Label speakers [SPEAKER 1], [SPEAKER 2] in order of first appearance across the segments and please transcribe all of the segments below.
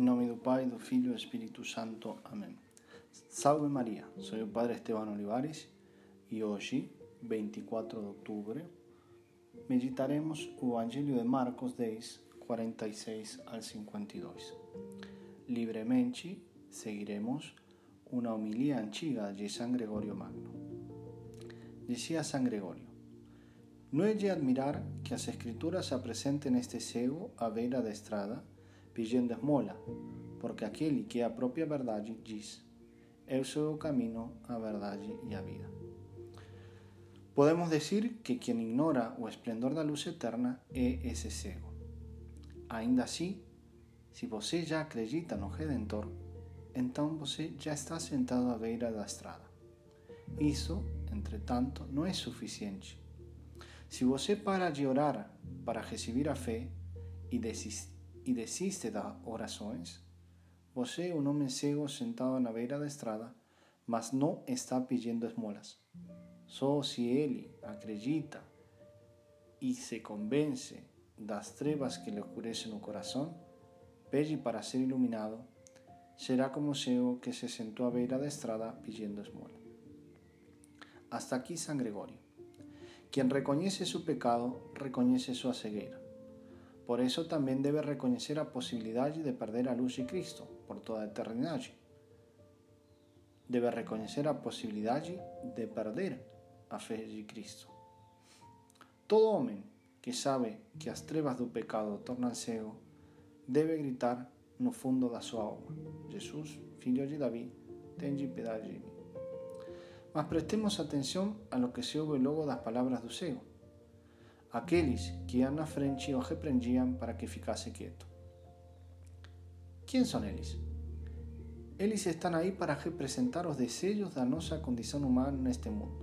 [SPEAKER 1] Em nome do Pai, do Filho e do Espírito Santo. Amém. Salve Maria, sou o Padre Esteban Olivares e hoje, 24 de outubro, meditaremos o Evangelho de Marcos 10, 46 al 52. Livremente seguiremos uma homilia antiga de San Gregorio Magno. Dizia San Gregorio, não é de admirar que as escrituras apresentem este cego à beira da estrada, pedindo esmola, porque aquele que é a própria verdade diz: Eu sou o caminho, a verdade e a vida. Podemos dizer que quem ignora o esplendor da luz eterna é esse cego. Ainda assim, se você já acredita no Redentor, então você já está sentado à beira da estrada. Isso, entretanto, não é suficiente. Se você para de orar para receber a fé e desiste e desiste das orações, você é um homem cego sentado na beira da estrada, mas não está pedindo esmolas. Só se ele acredita e se convence das trevas que lhe oscurecem o coração, pede para ser iluminado, será como o cego que se sentou à beira da estrada pedindo esmola. Hasta aqui San Gregorio. Quien reconhece su pecado, reconhece sua cegueira. Por eso también debe reconocer la posibilidad de perder a luz de Cristo por toda eternidad. Debe reconocer la posibilidad de perder a fe de Cristo. Todo hombre que sabe que as trevas do pecado tornan cego debe gritar no fundo da sua alma: Jesus, filho de Davi, tende piedade de mim. Mas prestemos atenção a lo que se ouve logo das palavras do cego. Aqueles que iam na frente o repreendiam para que ficasse quieto. Quem são eles? Eles estão aí para representar os desejos da nossa condição humana neste mundo,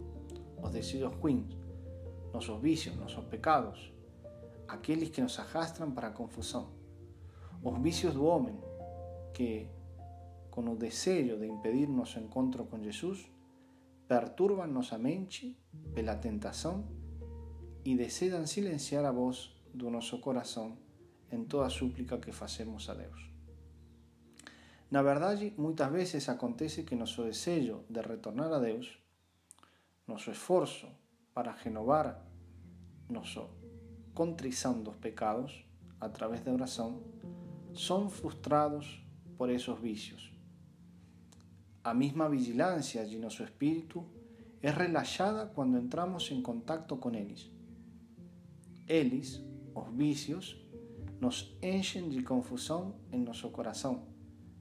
[SPEAKER 1] os desejos ruins, nossos vícios, nossos pecados, aqueles que nos arrastram para a confusão, os vícios do homem que, com o desejo de impedir nosso encontro com Jesus, perturbam nossa mente pela tentação e desean silenciar a voz do nosso coração em toda súplica que fazemos a Deus. Na verdade, muitas vezes acontece que nosso desejo de retornar a Deus, nosso esforço para renovar nossa contrição dos pecados a través da oração, são frustrados por esses vícios. A mesma vigilância de nosso espírito é relaxada quando entramos em contato com eles eles, os vícios, nos enchem de confusão em nosso coração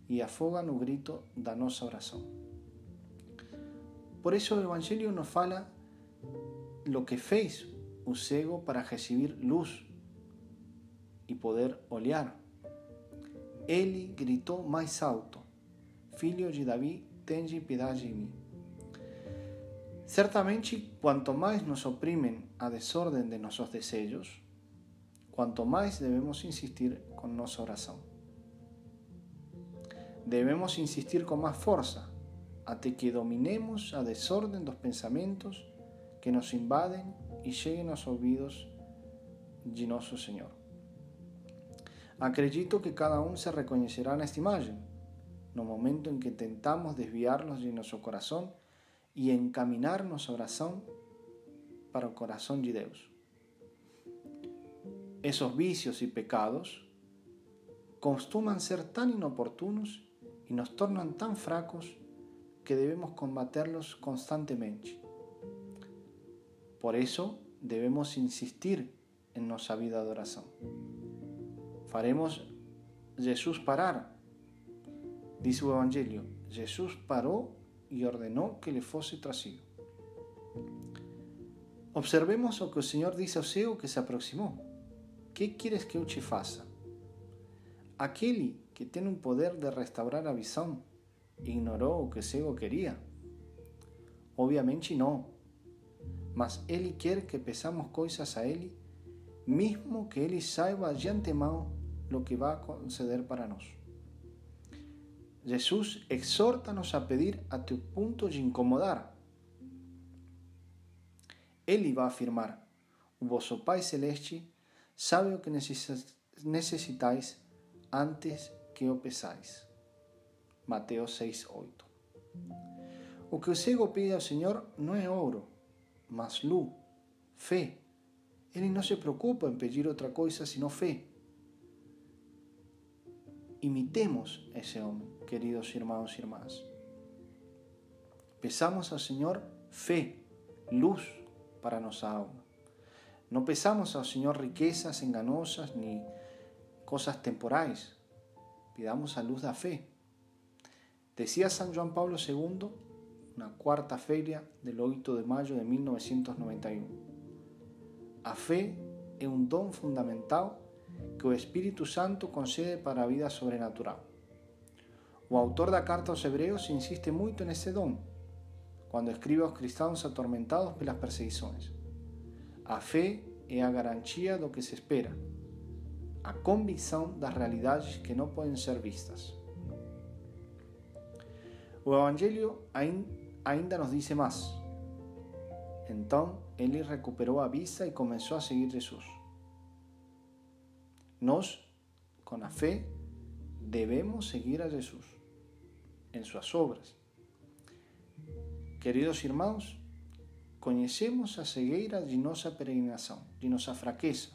[SPEAKER 1] e afogam o grito da nossa oração. Por isso o Evangelho nos fala lo que fez o cego para receber luz e poder olhar. Ele gritou mais alto: Filho de Davi, tende piedade de mim. Certamente, cuanto más nos oprimen a desorden de nuestros deseos, cuanto más debemos insistir con nuestra oración. Debemos insistir con más fuerza hasta que dominemos a desorden los pensamientos que nos invaden y lleguen a los oídos de nuestro Señor. Acredito que cada uno se reconocerá en esta imagen, no momento en que tentamos desviarlos de nuestro corazón e encaminar nossa oração para o coração de Deus. Esses vícios e pecados costumam ser tão inoportunos e nos tornam tão fracos que devemos combaterlos constantemente. Por isso, devemos insistir em nossa vida de oração. Faremos Jesus parar. Diz o Evangelho: Jesus parou y ordenó que le fuese trasido. Observemos lo que el Señor dice ao cego que se aproximó. ¿Qué quieres que eu te faça? Que tiene un poder de restaurar a visão ignoró o que cego quería. Obviamente no. Mas Ele quer que pesamos coisas a Ele, mismo que Ele saiba de antemão lo que va a conceder para nós. Jesús exhorta-nos a pedir até o ponto de incomodar. Ele vai afirmar: O Pai celeste sabe o que necessitais antes que o pesais. Mateus 6, 8. O que o cego pide ao Senhor não é ouro, mas luz, fé. Ele não se preocupa em pedir outra coisa senão fé. Imitemos ese hombre, queridos hermanos y hermanas. Pesamos al Señor fe, luz para nuestra alma. No pesamos al Señor riquezas enganosas ni cosas temporales. Pidamos a luz da fe. Decía San Juan Pablo II, una cuarta feria del 8 de mayo de 1991. A fe es un don fundamental que o Espírito Santo concede para vida sobrenatural. O autor da carta aos Hebreos insiste moito nesse dom, quando escribe aos cristãos atormentados pelas perseguições. A fé é a garantia do que se espera, a convicção das realidades que não podem ser vistas. O Evangelho ainda nos diz mais. Então ele recuperou a vista e começou a seguir Jesus. Nos, con la fe, debemos seguir a Jesús en sus obras. Queridos irmãos, conhecemos a cegueira de nossa peregrinação, de nossa fraqueza.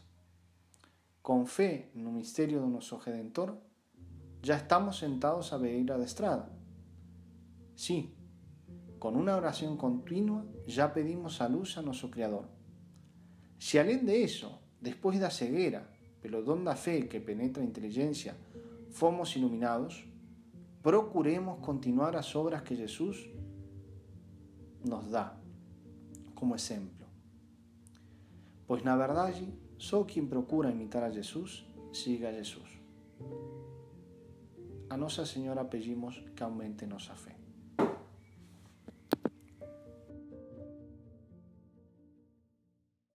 [SPEAKER 1] Com fé no mistério do nosso Redentor, já estamos sentados à beira da estrada. Sim, com uma oração contínua, já pedimos a luz a nosso Criador. Se além de isso, depois da cegueira, pelo dom da fé que penetra a inteligência, fomos iluminados, procuremos continuar as obras que Jesus nos dá como exemplo. Pois, na verdade, só quem procura imitar a Jesus, siga a Jesus. A Nossa Senhora pedimos que aumente nossa fé.